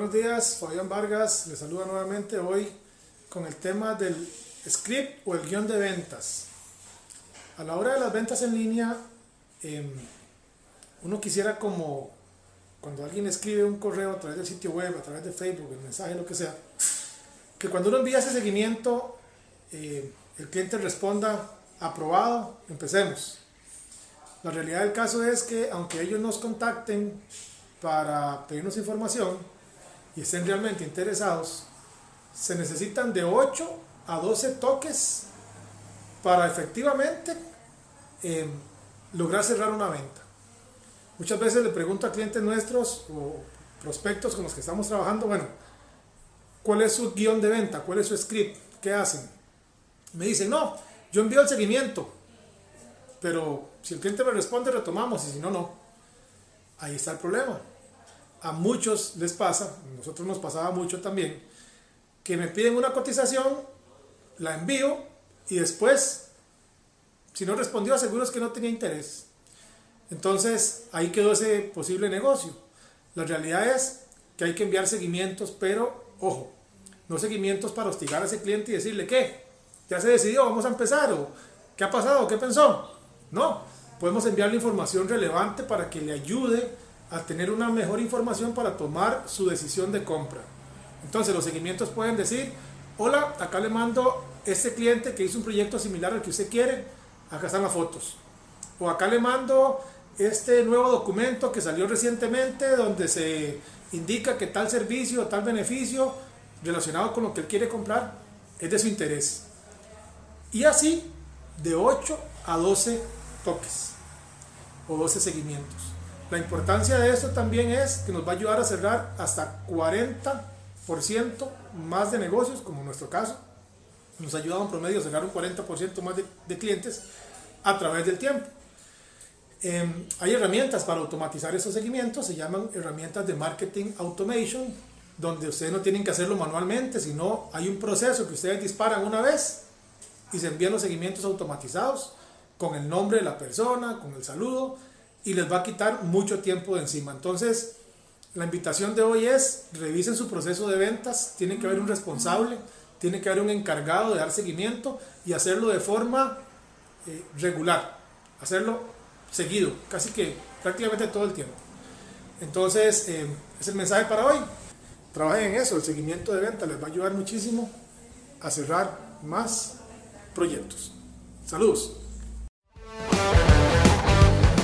Buenos días, Fabián Vargas les saluda nuevamente hoy con el tema del script o el guion de ventas. A la hora de las ventas en línea, em, uno quisiera como cuando alguien escribe un correo a través del sitio web, a través de Facebook, el mensaje, lo que sea, que cuando uno envía ese seguimiento, eh, el cliente responda aprobado, empecemos. La realidad del caso es que aunque ellos nos contacten para pedirnos información y estén realmente interesados, se necesitan de 8 a 12 toques para efectivamente eh, lograr cerrar una venta. Muchas veces le pregunto a clientes nuestros o prospectos con los que estamos trabajando, bueno, ¿cuál es su guion de venta? ¿Cuál es su script? ¿Qué hacen? Me dicen, no, yo envío el seguimiento, pero si el cliente me responde, retomamos, y si no, no. Ahí está el problema. A muchos les pasa, nosotros nos pasaba mucho también, que me piden una cotización, la envío y después, si no respondió, seguro es que no tenía interés. Entonces, ahí quedó ese posible negocio. La realidad es que hay que enviar seguimientos, pero ojo, no seguimientos para hostigar a ese cliente y decirle, ¿qué? ¿Ya se decidió? ¿Vamos a empezar? ¿O qué ha pasado? ¿Qué pensó? No, podemos enviarle información relevante para que le ayude a tener una mejor información para tomar su decisión de compra. Entonces, los seguimientos pueden decir, hola, acá le mando este cliente que hizo un proyecto similar al que usted quiere, acá están las fotos. O acá le mando este nuevo documento que salió recientemente donde se indica que tal servicio tal beneficio relacionado con lo que él quiere comprar es de su interés. Y así de 8 a 12 toques o 12 seguimientos. La importancia de esto también es que nos va a ayudar a cerrar hasta 40% más de negocios, como en nuestro caso. Nos ha ayudado en promedio a cerrar un 40% más de, de clientes a través del tiempo. Eh, hay herramientas para automatizar esos seguimientos, se llaman herramientas de marketing automation, donde ustedes no tienen que hacerlo manualmente, sino hay un proceso que ustedes disparan una vez y se envían los seguimientos automatizados con el nombre de la persona, con el saludo, y les va a quitar mucho tiempo de encima. Entonces, la invitación de hoy es, revisen su proceso de ventas, tiene que haber un responsable, tiene que haber un encargado de dar seguimiento y hacerlo de forma eh, regular, hacerlo seguido, casi que prácticamente todo el tiempo. Entonces, eh, es el mensaje para hoy. Trabajen en eso, el seguimiento de venta les va a ayudar muchísimo a cerrar más proyectos. Saludos.